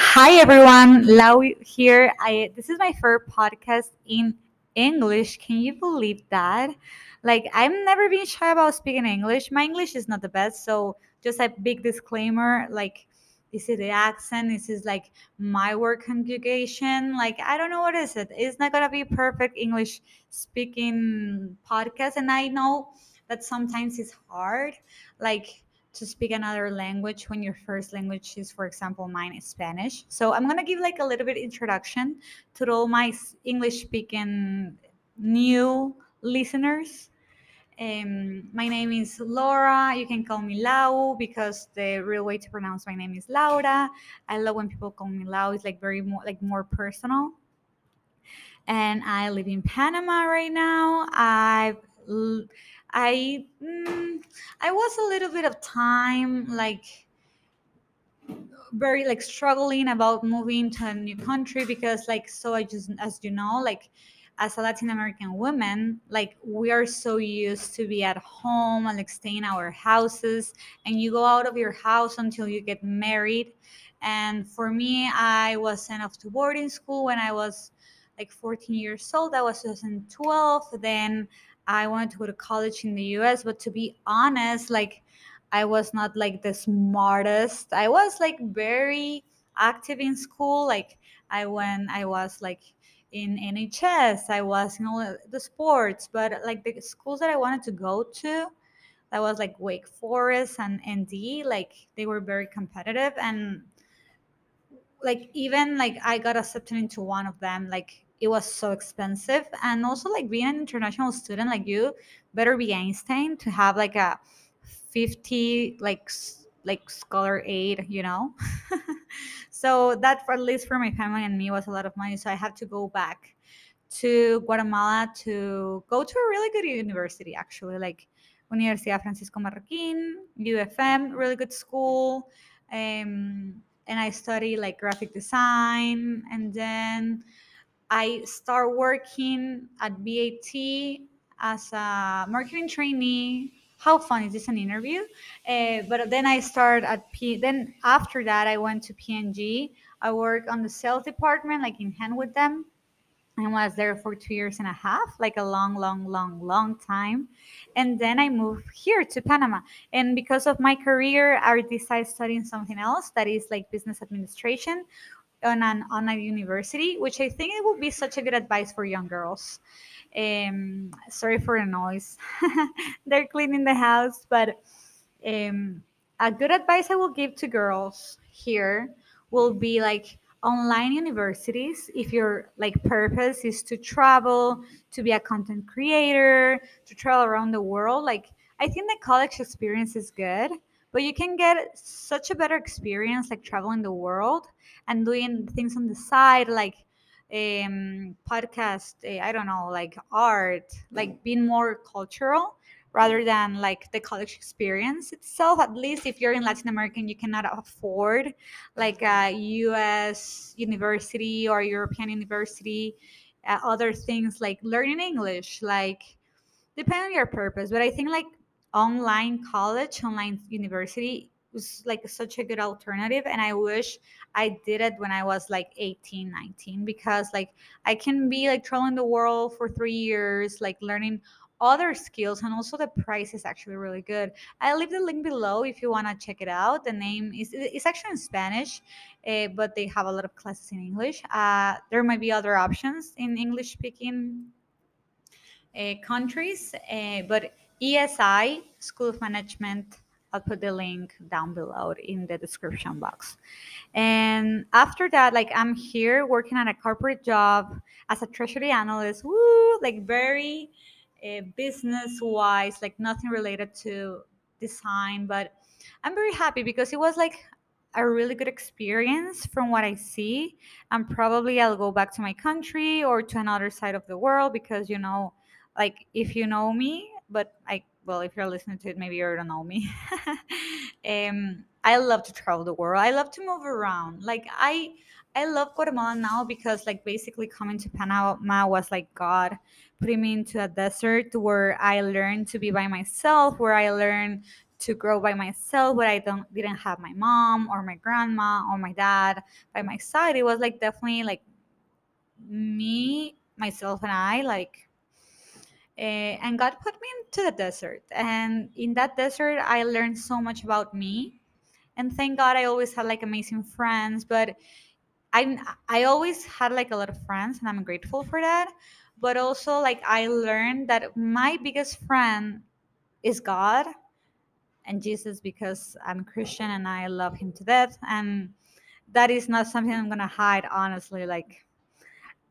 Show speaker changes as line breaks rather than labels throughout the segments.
Hi everyone, Lau here. I this is my first podcast in English. Can you believe that? Like I've never been shy about speaking English. My English is not the best, so just a big disclaimer. Like this is the accent. This is like my word conjugation. Like I don't know what is it. It's not gonna be perfect English speaking podcast, and I know that sometimes it's hard. Like to speak another language when your first language is for example mine is spanish. So i'm going to give like a little bit introduction to all my english speaking new listeners. Um, my name is laura. You can call me lau because the real way to pronounce my name is laura. I love when people call me lau. It's like very more like more personal. And i live in panama right now. I've I mm, I was a little bit of time like very like struggling about moving to a new country because like so I just as you know like as a Latin American woman like we are so used to be at home and like stay in our houses and you go out of your house until you get married. And for me I was sent off to boarding school when I was like 14 years old. That was 2012 then I wanted to go to college in the US, but to be honest, like I was not like the smartest. I was like very active in school. Like I went, I was like in NHS, I was in all the sports, but like the schools that I wanted to go to, that was like Wake Forest and ND, like they were very competitive and like even like I got accepted into one of them, like it was so expensive. And also like being an international student like you better be einstein to have like a 50 like like scholar aid you know? So that for at least for my family and me was a lot of money. So i had to go back to guatemala to go to a really good university actually. Like universidad francisco marroquin ufm really good school. Um, and i study like graphic design. And then I start working at BAT as a marketing trainee. How fun is this an interview? Uh, but then I start at P. Then after that, I went to P&G. I work on the sales department, like in hand with them, and was there for two years and a half, like a long, long, long, long time. And then I moved here to Panama. And because of my career, I decided studying something else that is like business administration, on an online university, which I think it would be such a good advice for young girls. Um, sorry for the noise. They're cleaning the house, but um, a good advice I will give to girls here will be like online universities if your like purpose is to travel to be a content creator to travel around the world like i think the college experience is good but you can get such a better experience like traveling the world and doing things on the side like um podcast uh, i don't know like art like being more cultural rather than like the college experience itself. At least if you're in latin america and you cannot afford like a us university or european university uh, other things like learning english like depending on your purpose. But i think like online college online university was like such a good alternative and i wish i did it when i was like 18 19 because like i can be like traveling the world for three years like learning other skills and also the price is actually really good. I leave the link below if you want to check it out. The name is it's actually in spanish uh, but they have a lot of classes in english. Uh, there might be other options in english speaking uh, countries uh, but esi school of management I'll put the link down below in the description box. And after that, like I'm here working on a corporate job as a treasury analyst. Woo, like very uh, business wise, like nothing related to design, but I'm very happy because it was like a really good experience from what I see. And probably I'll go back to my country or to another side of the world because you know, like if you know me, but I well, if you're listening to it, maybe you don't know me. um, I love to travel the world. I love to move around. Like I, I love Guatemala now because like basically coming to Panama was like God putting me into a desert where I learned to be by myself, where I learned to grow by myself where i don't didn't have my mom or my grandma or my dad by my side it was like definitely like me myself and i like uh, and god put me into the desert and in that desert i learned so much about me and thank god i always had like amazing friends but i i always had like a lot of friends and i'm grateful for that but also like i learned that my biggest friend is god and Jesus because I'm Christian and I love him to death. And that is not something I'm gonna hide, honestly. Like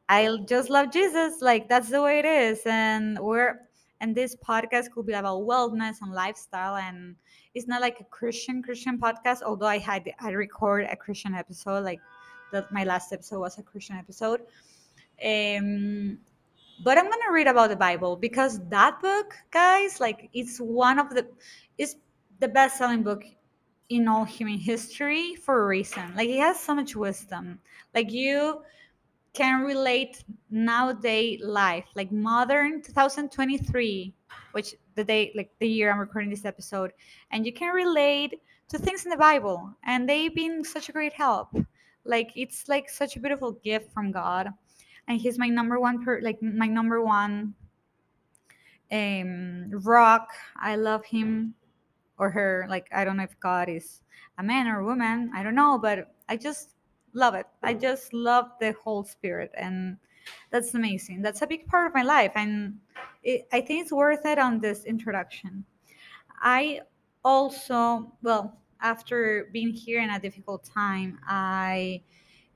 I just love Jesus. Like that's the way it is. And we're and this podcast could be about wellness and lifestyle and it's not like a Christian Christian podcast, although I had I record a Christian episode, like that my last episode was a Christian episode. Um but I'm gonna read about the Bible because that book, guys, like it's one of the it's the best selling book in all human history for a reason. Like it has so much wisdom. Like you can relate nowadays life, like modern 2023, which the day like the year I'm recording this episode, and you can relate to things in the Bible, and they've been such a great help. Like it's like such a beautiful gift from God, and He's my number one per like my number one um rock. I love Him or her like i don't know if god is a man or a woman i don't know but i just love it. I mm. just love the whole spirit and that's amazing. That's a big part of my life and it, i think it's worth it on this introduction. I also well after being here in a difficult time i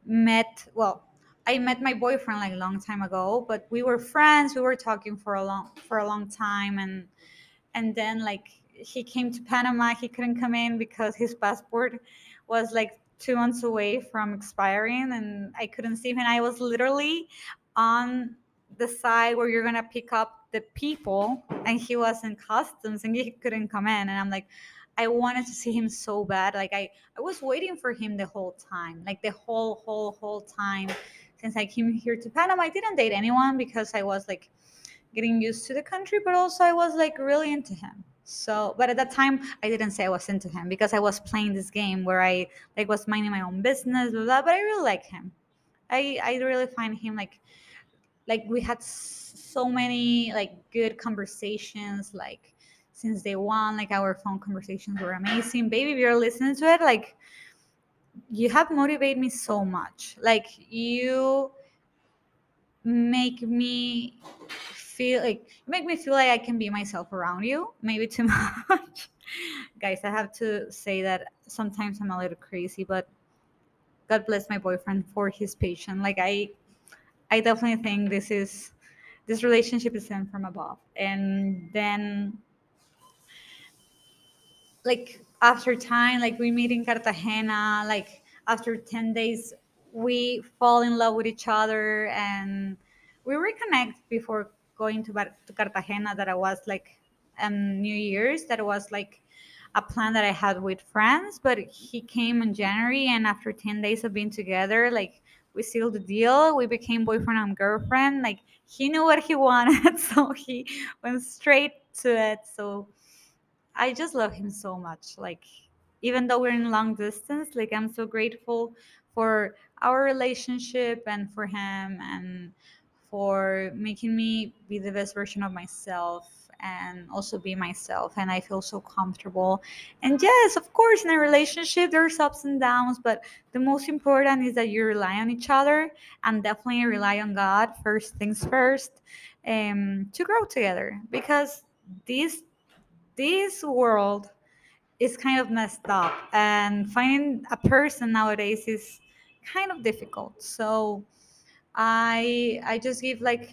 met well i met my boyfriend like a long time ago but we were friends we were talking for a long for a long time and and then like he came to Panama. He couldn't come in because his passport was like two months away from expiring, and I couldn't see him. And I was literally on the side where you're gonna pick up the people, and he was in customs, and he couldn't come in. And I'm like, I wanted to see him so bad. Like I, I was waiting for him the whole time, like the whole, whole, whole time since I came here to Panama. I didn't date anyone because I was like getting used to the country, but also I was like really into him. So, but at that time, I didn't say I was into him because I was playing this game where I like was minding my own business, blah, blah, but I really like him. I I really find him like like we had so many like good conversations like since day one like our phone conversations were amazing baby if you're listening to it like you have motivated me so much like you make me feel like make me feel like I can be myself around you. Maybe too much. Guys, I have to say that sometimes I'm a little crazy, but God bless my boyfriend for his patience. Like I I definitely think this is this relationship is sent from above. And then like after time, like we meet in Cartagena, like after 10 days we fall in love with each other and we reconnect before going to, to Cartagena that I was like um, New Year's that was like a plan that I had with friends, but he came in January and after 10 days of being together, like we sealed the deal. We became boyfriend and girlfriend. Like he knew what he wanted, so he went straight to it. So I just love him so much. Like even though we're in long distance, like I'm so grateful for our relationship and for him and for making me be the best version of myself and also be myself and i feel so comfortable. And yes of course in a relationship there's ups and downs but the most important is that you rely on each other and definitely rely on god first things first um, to grow together because this this world is kind of messed up and finding a person nowadays is kind of difficult. So I I just give like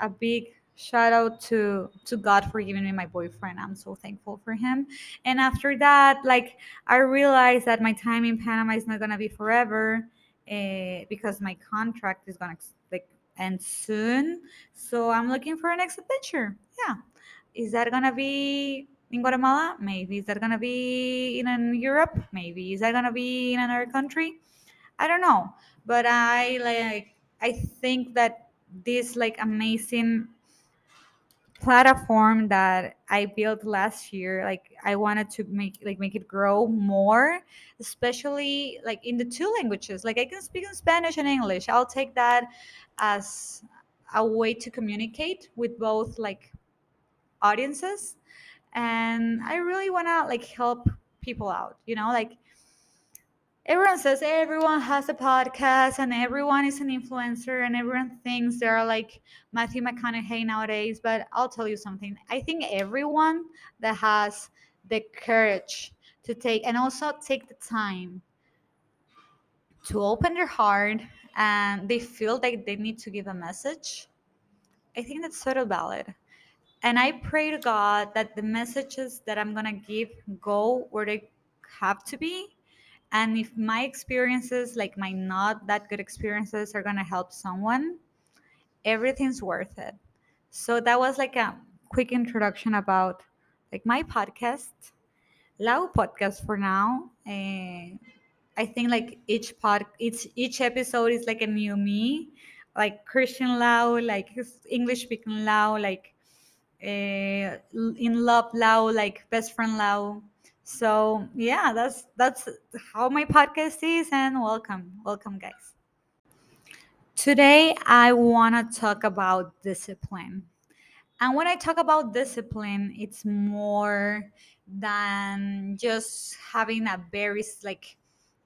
a big shout out to to God for giving me my boyfriend. I'm so thankful for him. And after that, like I realized that my time in Panama is not gonna be forever uh, because my contract is gonna like end soon. So I'm looking for a next adventure. Yeah, is that gonna be in Guatemala? Maybe is that gonna be in Europe? Maybe is that gonna be in another country? I don't know, but I like I think that this like amazing platform that I built last year, like I wanted to make like make it grow more, especially like in the two languages. Like I can speak in Spanish and English. I'll take that as a way to communicate with both like audiences and I really want to like help people out, you know, like everyone says everyone has a podcast and everyone is an influencer and everyone thinks they're like Matthew McConaughey nowadays. But I'll tell you something. I think everyone that has the courage to take and also take the time to open their heart and they feel like they need to give a message, I think that's sort of valid. And I pray to God that the messages that I'm going to give go where they have to be and if my experiences like my not that good experiences are going to help someone everything's worth it. So that was like a quick introduction about like my podcast lao podcast for now. Uh, i think like each pod each each episode is like a new me like christian lao like english speaking lao like uh, in love lao like best friend Lau so yeah, that's that's how my podcast is, and welcome, welcome, guys. Today I want to talk about discipline, and when I talk about discipline, it's more than just having a very like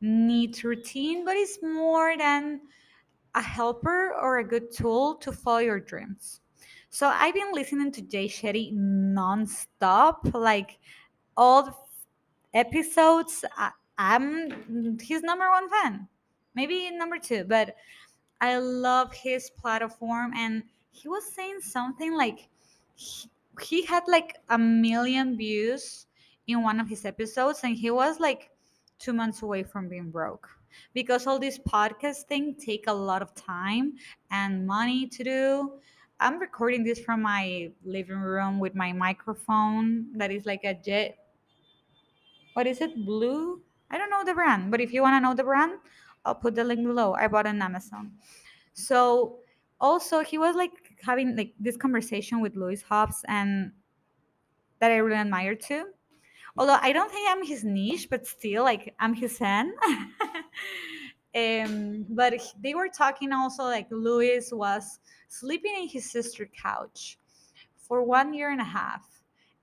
neat routine, but it's more than a helper or a good tool to follow your dreams. So I've been listening to Jay Shetty nonstop, like all episodes. I, I'm his number one fan, maybe number two, but I love his platform. And he was saying something like he, he had like a million views in one of his episodes, and he was like two months away from being broke because all this podcast things take a lot of time and money to do. I'm recording this from my living room with my microphone that is like a jet what is it? Blue? I don't know the brand, but if you want to know the brand, I'll put the link below. I bought it on Amazon. So also he was like having like this conversation with Lewis Howes and that I really admire too. Although I don't think I'm his niche, but still like I'm his fan. um, but they were talking also like Lewis was sleeping in his sister's couch for one year and a half.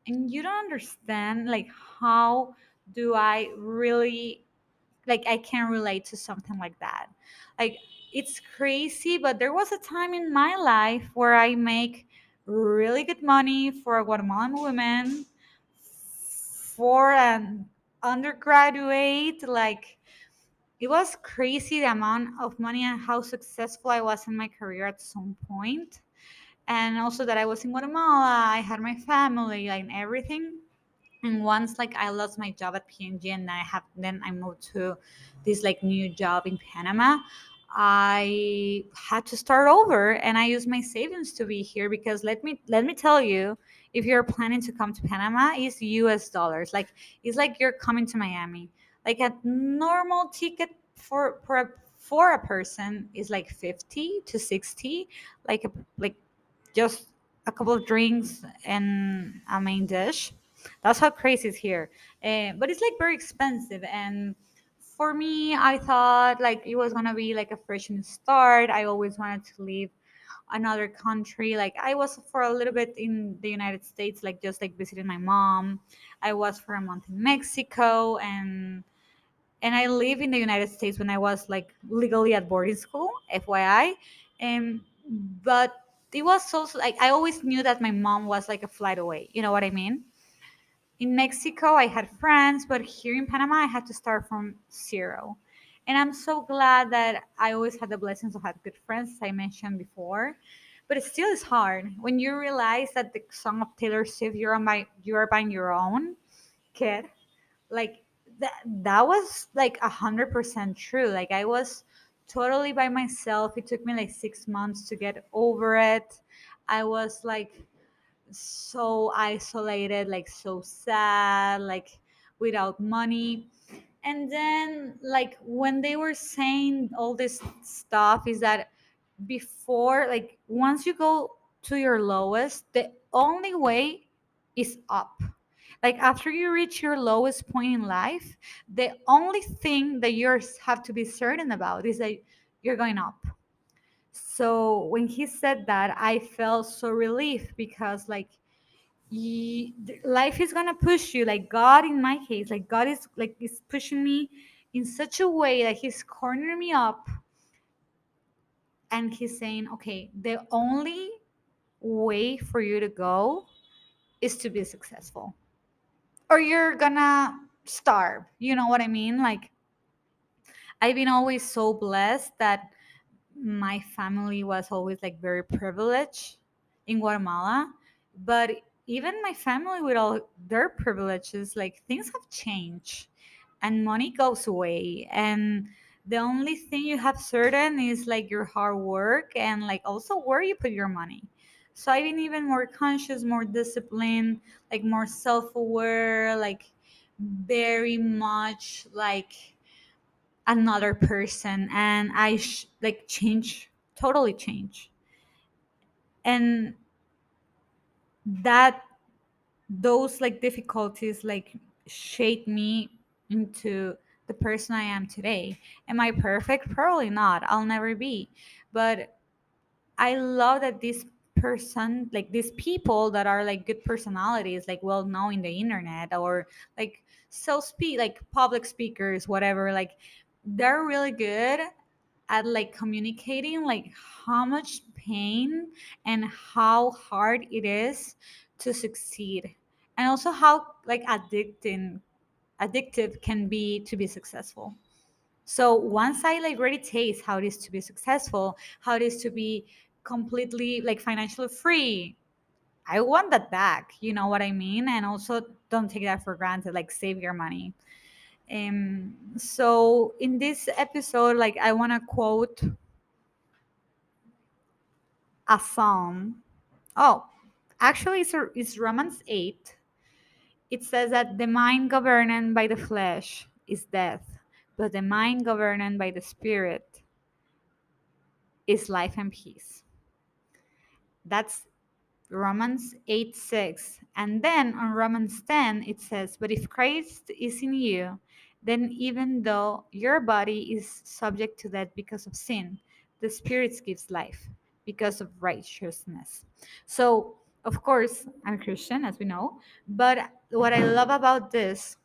And you don't understand like how do I really like I can relate to something like that. Like it's crazy, but there was a time in my life where I make really good money for a Guatemalan woman for an undergraduate like it was crazy the amount of money and how successful I was in my career at some point. And also that I was in Guatemala, I had my family and everything and once like i lost my job at P&G and i have then i moved to this like new job in panama i had to start over and i used my savings to be here because let me let me tell you if you're planning to come to panama it's us dollars. Like it's like you're coming to miami. Like a normal ticket for for a, for a person is like 50 to 60 like a, like just a couple of drinks and a main dish that's how crazy it's here. Uh, but it's like very expensive. And for me, I thought like it was gonna be like a fresh new start. I always wanted to leave another country. Like I was for a little bit in the United States, like just like visiting my mom. I was for a month in Mexico and and I live in the United States when I was like legally at boarding school, FYI. And but it was so like I always knew that my mom was like a flight away. You know what I mean? In Mexico, I had friends, but here in Panama, I had to start from zero. And I'm so glad that I always had the blessings of having good friends, as I mentioned before. But it still is hard when you realize that the song of Taylor Swift, "You're on my, you're buying your own," kid, like that. That was like a hundred percent true. Like I was totally by myself. It took me like six months to get over it. I was like so isolated, like so sad, like without money. And then, like, when they were saying all this stuff, is that before, like, once you go to your lowest, the only way is up. Like after you reach your lowest point in life, the only thing that you have to be certain about is that you're going up. So when he said that, I felt so relieved because like life is gonna push you. Like God, in my case, like God is like is pushing me in such a way that He's cornering me up, and He's saying, "Okay, the only way for you to go is to be successful, or you're gonna starve." You know what I mean? Like I've been always so blessed that my family was always like very privileged in Guatemala. But even my family with all their privileges, like things have changed and money goes away. And the only thing you have certain is like your hard work and like also where you put your money. So I've been even more conscious, more disciplined, like more self aware, like very much like another person and i sh- like change totally change. And that those like difficulties like shaped me into the person i am today. Am i perfect? Probably not. I'll never be. But i love that this person like these people that are like good personalities like well known in the internet or like so speak like public speakers whatever like they're really good at like communicating like how much pain and how hard it is to succeed and also how like addicting addictive can be to be successful. So once i like really taste how it is to be successful how it is to be completely like financially free i want that back you know what i mean? And also don't take that for granted like save your money um, so in this episode, like I want to quote a psalm. Oh, actually, it's, it's Romans 8. It says that the mind governed by the flesh is death, but the mind governed by the spirit is life and peace. That's Romans 8 6. And then on Romans 10, it says, But if Christ is in you, then even though your body is subject to death because of sin, the Spirit gives life because of righteousness. So, of course, I'm a Christian, as we know, but what I love about this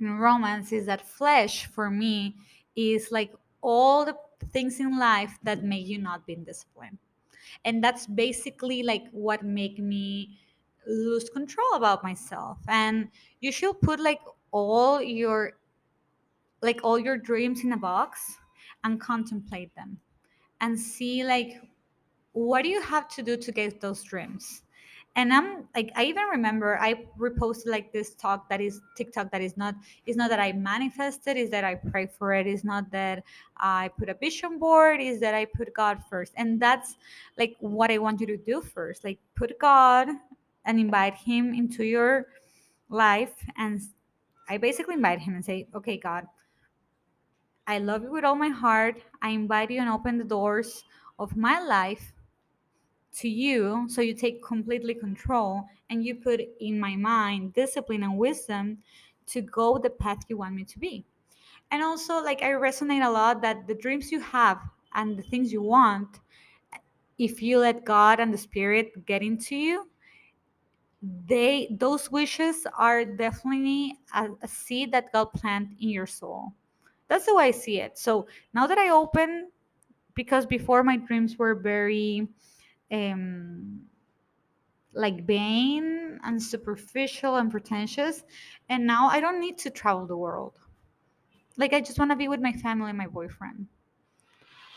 in Romans is that flesh for me is like all the things in life that make you not be disciplined and that's basically like what make me lose control about myself and you should put like all your like all your dreams in a box and contemplate them and see like what do you have to do to get those dreams? And i'm like i even remember i reposted like this talk that is tiktok that is not is not that i manifested is that i pray for it is not that i put a vision board is that i put god first. And that's like what i want you to do first like put god and invite him into your life and i basically invite him and say okay god i love you with all my heart. I invite you and open the doors of my life to you so you take completely control and you put in my mind discipline and wisdom to go the path you want me to be. And also like i resonate a lot that the dreams you have and the things you want if you let god and the spirit get into you they those wishes are definitely a, a seed that god planted in your soul that's the way i see it so now that i open because before my dreams were very um, like vain and superficial and pretentious. And now I don't need to travel the world. Like I just want to be with my family and my boyfriend.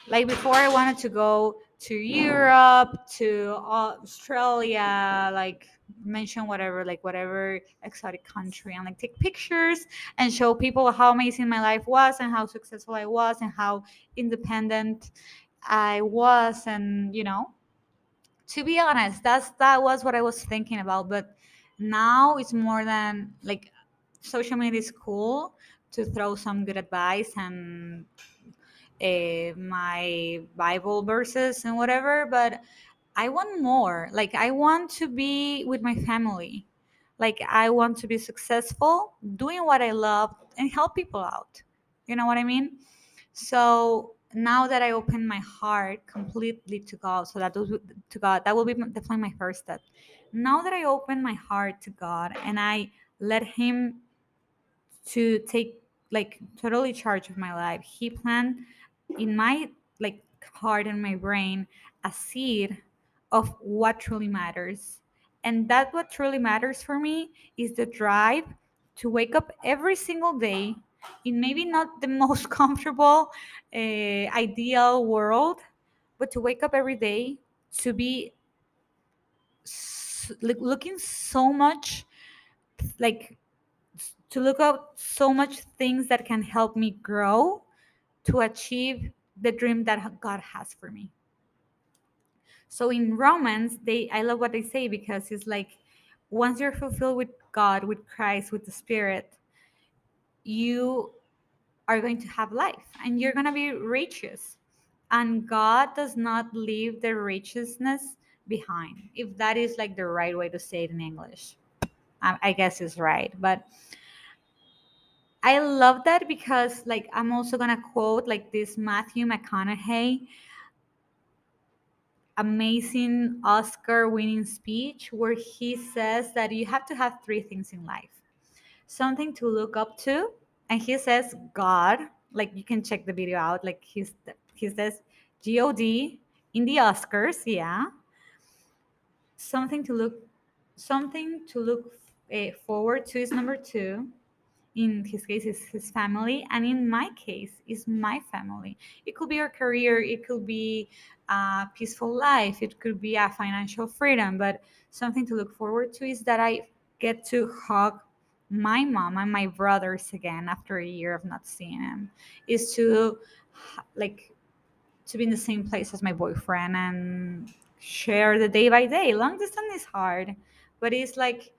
Like before, I wanted to go to Europe, to Australia, like mention whatever, like whatever exotic country, and like take pictures and show people how amazing my life was and how successful I was and how independent I was, and you know, to be honest that's that was what i was thinking about but now it's more than like social media is cool to throw some good advice and uh, my bible verses and whatever but I want more. Like I want to be with my family. Like I want to be successful doing what I love and help people out. You know what I mean? So now that I open my heart completely to God, so that was to God, that will be definitely my first step. Now that I open my heart to God and I let Him to take like totally charge of my life, He planned in my like heart and my brain a seed of what truly matters. And that what truly matters for me is the drive to wake up every single day in maybe not the most comfortable, uh, ideal world, but to wake up every day to be looking so much like to look up so much things that can help me grow to achieve the dream that God has for me. So in Romans, they I love what they say because it's like once you're fulfilled with God, with Christ, with the Spirit, you are going to have life and you're going to be righteous. And God does not leave the righteousness behind. If that is like the right way to say it in English, I, guess is right. But I love that because like I'm also gonna quote like this Matthew McConaughey amazing Oscar winning speech where he says that you have to have three things in life something to look up to, and he says God, like you can check the video out, like he's, he says God in the Oscars, yeah. Something to look, something to look uh, forward to is number two in his case is his family and in my case is my family. It could be your career it could be a peaceful life it could be a financial freedom but something to look forward to is that i get to hug my mom and my brothers again after a year of not seeing them. Is to like to be in the same place as my boyfriend and share the day by day. Long distance is hard but it's like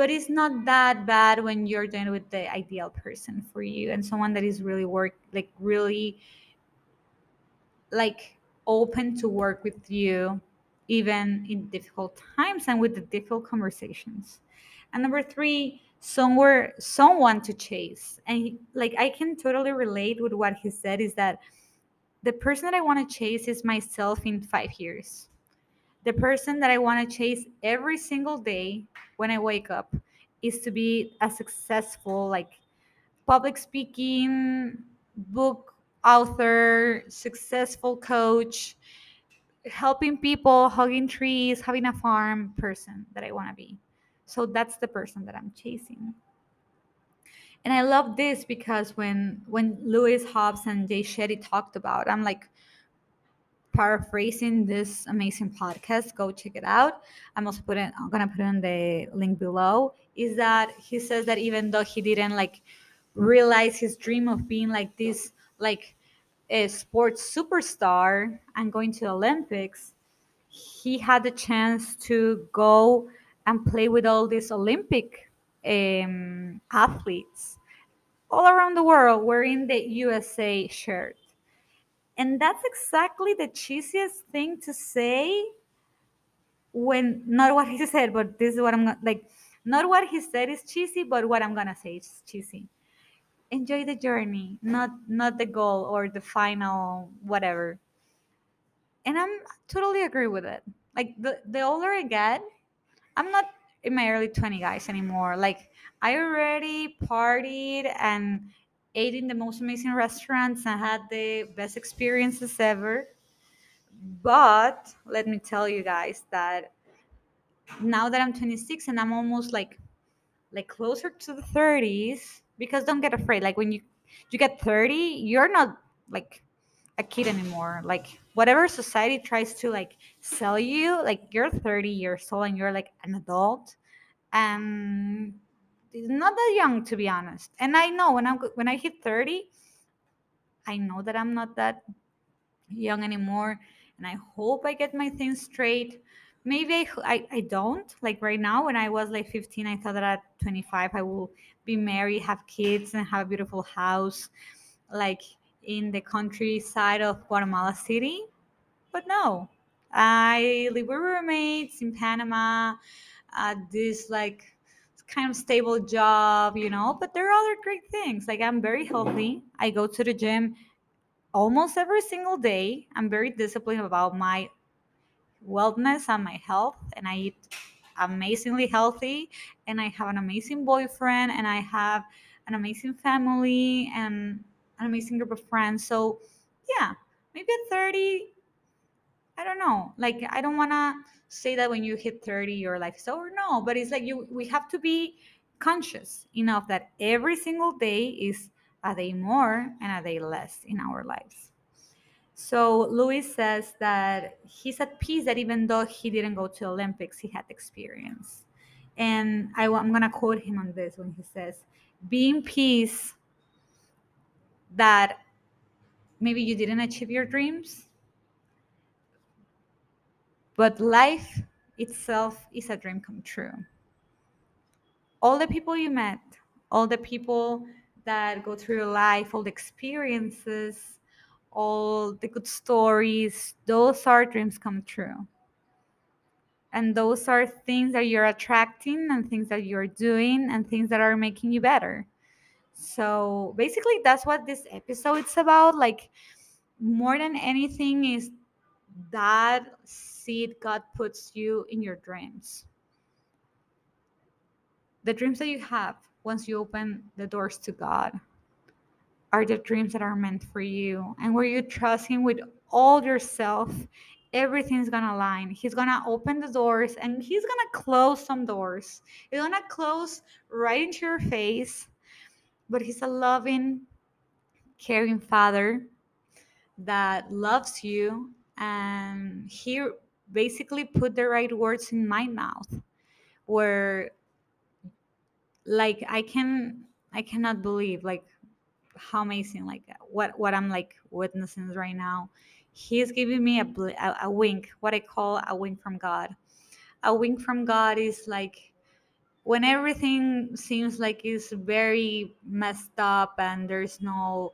but it's not that bad when you're doing with the ideal person for you and someone that is really work like really like open to work with you even in difficult times and with the difficult conversations. And number three somewhere someone to chase. And he, like i can totally relate with what he said is that the person that i want to chase is myself in five years the person that I want to chase every single day when I wake up is to be a successful, like public speaking, book author, successful coach, helping people, hugging trees, having a farm person that I want to be. So that's the person that I'm chasing. And I love this because when when Lewis Howes and Jay Shetty talked about, I'm like, paraphrasing this amazing podcast go check it out. I'm also putting i'm gonna put in the link below is that he says that even though he didn't like realize his dream of being like this like a sports superstar and going to olympics he had the chance to go and play with all these olympic um, athletes all around the world wearing the usa shirt and that's exactly the cheesiest thing to say when not what he said, but this is what I'm like. Not what he said is cheesy, but what I'm gonna say is cheesy. Enjoy the journey, not not the goal or the final whatever. And I'm totally agree with it. Like the the older I get, I'm not in my early 20 guys anymore. Like I already partied and ate in the most amazing restaurants and had the best experiences ever. But let me tell you guys that now that I'm 26 and I'm almost like like closer to the 30s because don't get afraid like when you you get 30 you're not like a kid anymore like whatever society tries to like sell you like you're 30 years old and you're like an adult and it's not that young to be honest. And i know when i'm when i hit 30 i know that i'm not that young anymore and i hope i get my things straight. Maybe I, I, I don't. Like right now when i was like 15 i thought that at 25 i will be married have kids and have a beautiful house like in the countryside of guatemala city. But no, I live with roommates in Panama. at this like kind of stable job, you know. But there are other great things. Like I'm very healthy. I go to the gym almost every single day. I'm very disciplined about my wellness and my health, and I eat amazingly healthy. And I have an amazing boyfriend, and I have an amazing family and an amazing group of friends. So, yeah, maybe at 30, I don't know. Like, I don't want to say that when you hit 30, your life is over. No, but it's like you, we have to be conscious enough that every single day is a day more and a day less in our lives. So Lewis says that he's at peace that even though he didn't go to Olympics, he had experience. And I, going to quote him on this when he says, be in peace that maybe you didn't achieve your dreams, but life itself is a dream come true. All the people you met, all the people that go through your life, all the experiences, all the good stories, those are dreams come true. And those are things that you're attracting and things that you're doing and things that are making you better. So basically that's what this episode is about. Like more than anything is that seed God puts you in your dreams. The dreams that you have once you open the doors to God are the dreams that are meant for you. And where you trust him with all yourself everything's gonna align. He's gonna open the doors and he's gonna close some doors. He's gonna close right into your face. But he's a loving caring father that loves you and he basically put the right words in my mouth where like i can i cannot believe like how amazing like what what i'm like witnessing right now. He's giving me a, a, a wink what i call a wink from god. A wink from god is like when everything seems like it's very messed up and there's no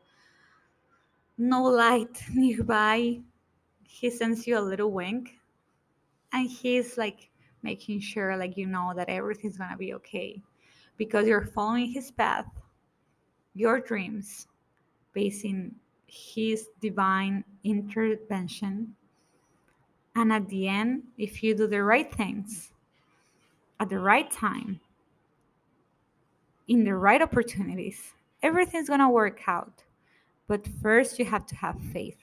no light nearby he sends you a little wink and he's like making sure like you know that everything's gonna be okay. Because you're following his path your dreams based in his divine intervention. And at the end if you do the right things at the right time in the right opportunities everything's to work out. But first you have to have faith.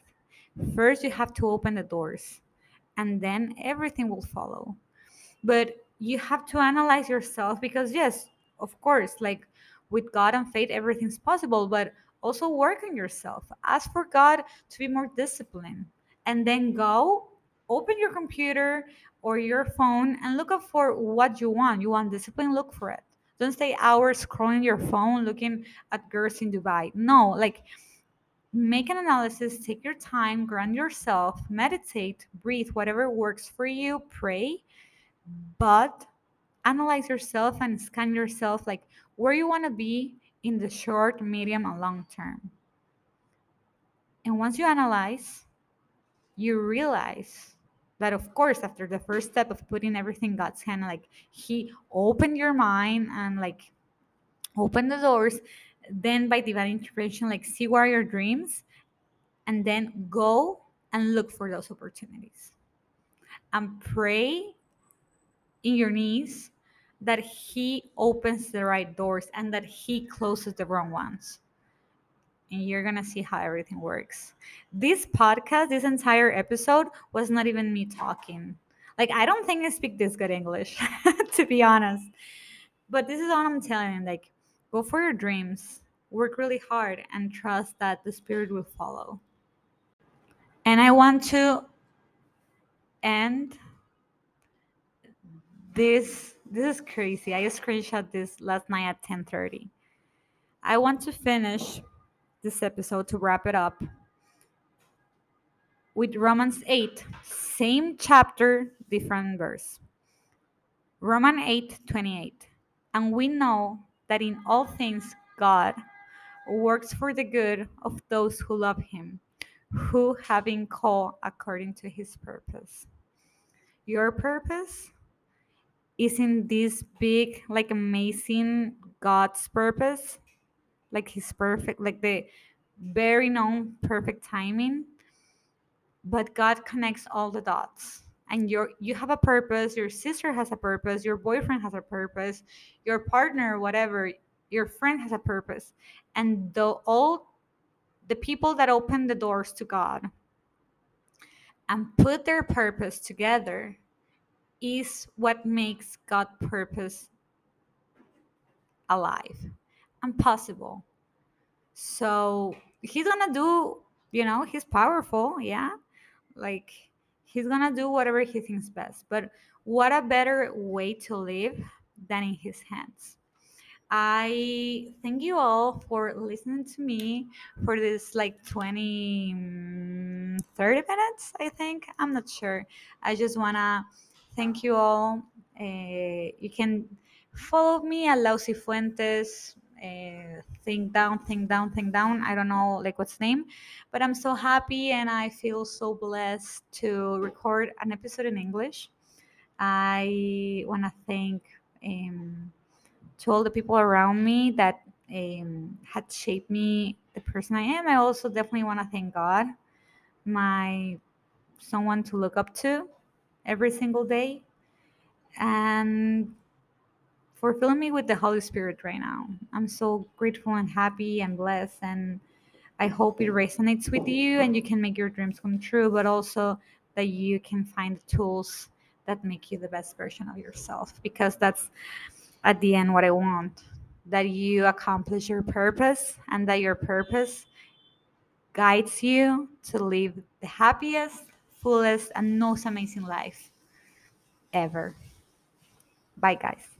First you have to open the doors and then everything will follow. But you have to analyze yourself because yes of course like with god and faith everything's possible but also work on yourself. Ask for god to be more disciplined and then go open your computer or your phone and look up for what you want. You want discipline look for it. Don't stay hours scrolling your phone looking at girls in dubai. No like make an analysis take your time ground yourself meditate breathe whatever works for you pray but analyze yourself and scan yourself like where you want to be in the short medium and long term. And once you analyze you realize that of course after the first step of putting everything god's hand like he opened your mind and like opened the doors then by divine intervention like see where are your dreams and then go and look for those opportunities and pray in your knees that he opens the right doors and that he closes the wrong ones and you're gonna see how everything works. This podcast, this entire episode, was not even me talking. Like, I don't think I speak this good English, to be honest. But this is all I'm telling. Like, go for your dreams, work really hard, and trust that the spirit will follow. And I want to end this. This is crazy. I screenshot this last night at 10:30. I want to finish this episode to wrap it up with Romans 8, same chapter, different verse. Romans 8 28. And we know that in all things God works for the good of those who love him, who have been called according to his purpose. Your purpose is in this big, like amazing God's purpose, like his perfect, like the very known perfect timing. But God connects all the dots. And your you have a purpose, your sister has a purpose, your boyfriend has a purpose, your partner, whatever, your friend has a purpose. And the all the people that open the doors to God and put their purpose together is what makes God purpose alive and possible. So he's gonna do, you know, he's powerful, yeah. Like he's gonna do whatever he thinks best. But what a better way to live than in his hands. I thank you all for listening to me for this like 20, mm, 30 minutes, I think. I'm not sure. I just want to thank you all. Uh, you can follow me at Lausi Fuentes. Uh, think down, think down, think down. I don't know like what's name, but I'm so happy and I feel so blessed to record an episode in English. I want to thank um, to all the people around me that um, had shaped me the person I am. I also definitely want to thank God, my someone to look up to every single day, and for filling me with the Holy Spirit right now. I'm so grateful and happy and blessed, and I hope it resonates with you and you can make your dreams come true, but also that you can find the tools that make you the best version of yourself because that's at the end what I want that you accomplish your purpose and that your purpose guides you to live the happiest, fullest, and most amazing life ever. Bye, guys.